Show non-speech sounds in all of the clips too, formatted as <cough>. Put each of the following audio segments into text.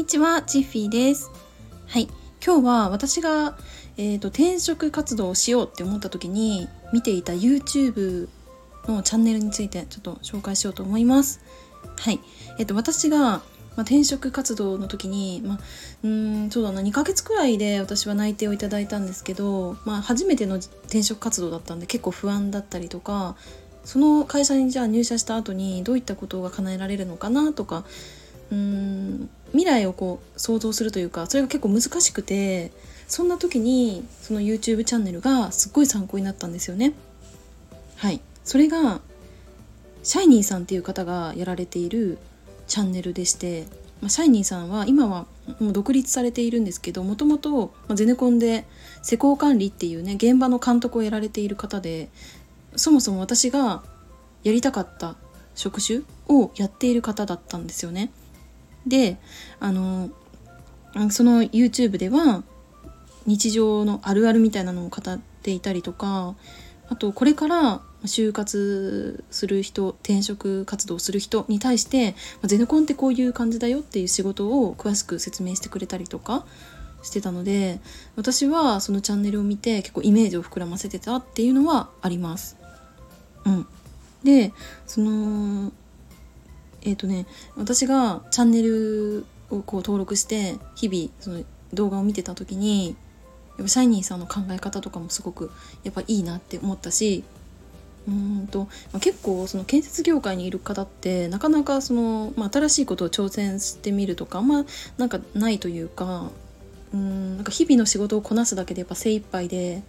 にちは、チッフィーです。はい、今日は私が、えーと、転職活動をしようって思った時に見ていた YouTube のチャンネルについてちょっと紹介しようと思います。はい、えーと、私が、ま、転職活動の時に、まあ、うんそうだな2ヶ月くらいで私は内定をいただいたんですけど、まあ、初めての転職活動だったんで結構不安だったりとかその会社にじゃあ入社した後にどういったことが叶えられるのかなとかうん未来をこう想像するというかそれが結構難しくてそんな時にその YouTube チャンネルがすっごい参考になったんですよね。はいそれがシャイニーさんっていう方がやられているチャンネルでして、まあ、シャイニーさんは今はもう独立されているんですけどもともとゼネコンで施工管理っていうね現場の監督をやられている方でそもそも私がやりたかった職種をやっている方だったんですよね。であのその YouTube では日常のあるあるみたいなのを語っていたりとかあとこれから就活する人転職活動する人に対してゼネコンってこういう感じだよっていう仕事を詳しく説明してくれたりとかしてたので私はそのチャンネルを見て結構イメージを膨らませてたっていうのはあります。うん、でそのえっ、ー、とね私がチャンネルをこう登録して日々その動画を見てた時にやっぱシャイニーさんの考え方とかもすごくやっぱいいなって思ったしうんと、まあ、結構その建設業界にいる方ってなかなかその、まあ、新しいことを挑戦してみるとかあんまなんかないというかうんなんか日々の仕事をこなすだけでやっぱ精一杯で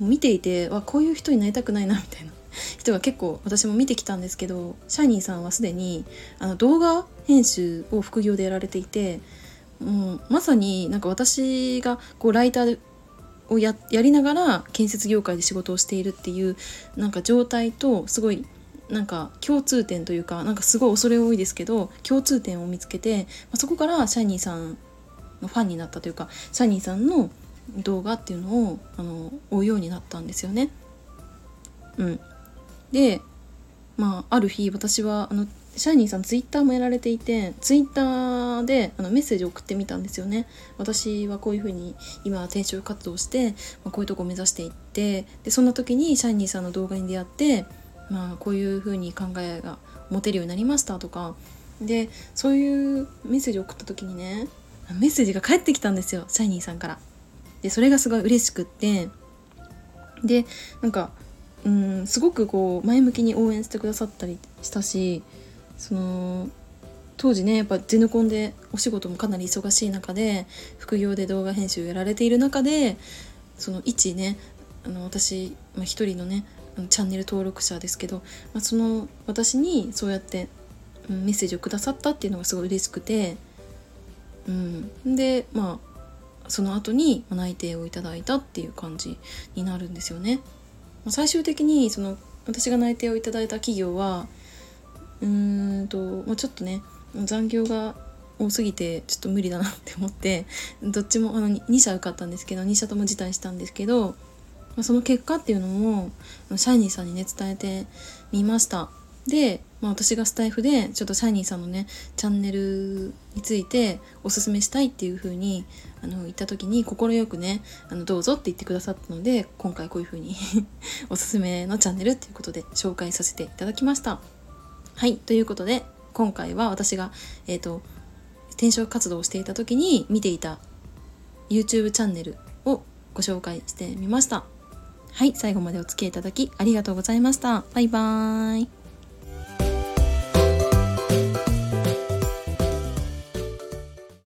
見ていてわこういう人になりたくないなみたいな。人が結構私も見てきたんですけどシャイニーさんはすでにあの動画編集を副業でやられていてもうまさになんか私がこうライターをやりながら建設業界で仕事をしているっていうなんか状態とすごいなんか共通点というかなんかすごい恐れ多いですけど共通点を見つけて、ま、そこからシャイニーさんのファンになったというかシャイニーさんの動画っていうのをあの追うようになったんですよね。うん、でまあある日私はあのシャイニーさんツイッターもやられていてツイッターであのメッセージを送ってみたんですよね。私はこういうふうに今転職活動して、まあ、こういうとこ目指していってでそんな時にシャイニーさんの動画に出会ってまあこういうふうに考えが持てるようになりましたとか。でそういうメッセージを送った時にねメッセージが返ってきたんですよシャイニーさんから。でそれがすごい嬉しくって。でなんかうんすごくこう前向きに応援してくださったりしたしその当時ねやっぱゼネコンでお仕事もかなり忙しい中で副業で動画編集をやられている中でその一ねあの私、まあ、一人のねチャンネル登録者ですけど、まあ、その私にそうやって、うん、メッセージをくださったっていうのがすごい嬉しくて、うん、でまあその後に内定をいただいたっていう感じになるんですよね。最終的にその私が内定をいただいた企業はうーんと、まあ、ちょっとね残業が多すぎてちょっと無理だなって思ってどっちもあの2社受かったんですけど2社とも辞退したんですけど、まあ、その結果っていうのもシャイニーさんにね伝えてみました。で、まあ、私がスタイフでちょっとシャイニーさんのねチャンネルについておすすめしたいっていう風にあの言った時に快くねあのどうぞって言ってくださったので今回こういう風に <laughs> おすすめのチャンネルっていうことで紹介させていただきました。はいということで今回は私が、えーと、転職活動をしていた時に見ていた YouTube チャンネルをご紹介してみました。はい、最後までお付き合いいただきありがとうございました。バイバーイ。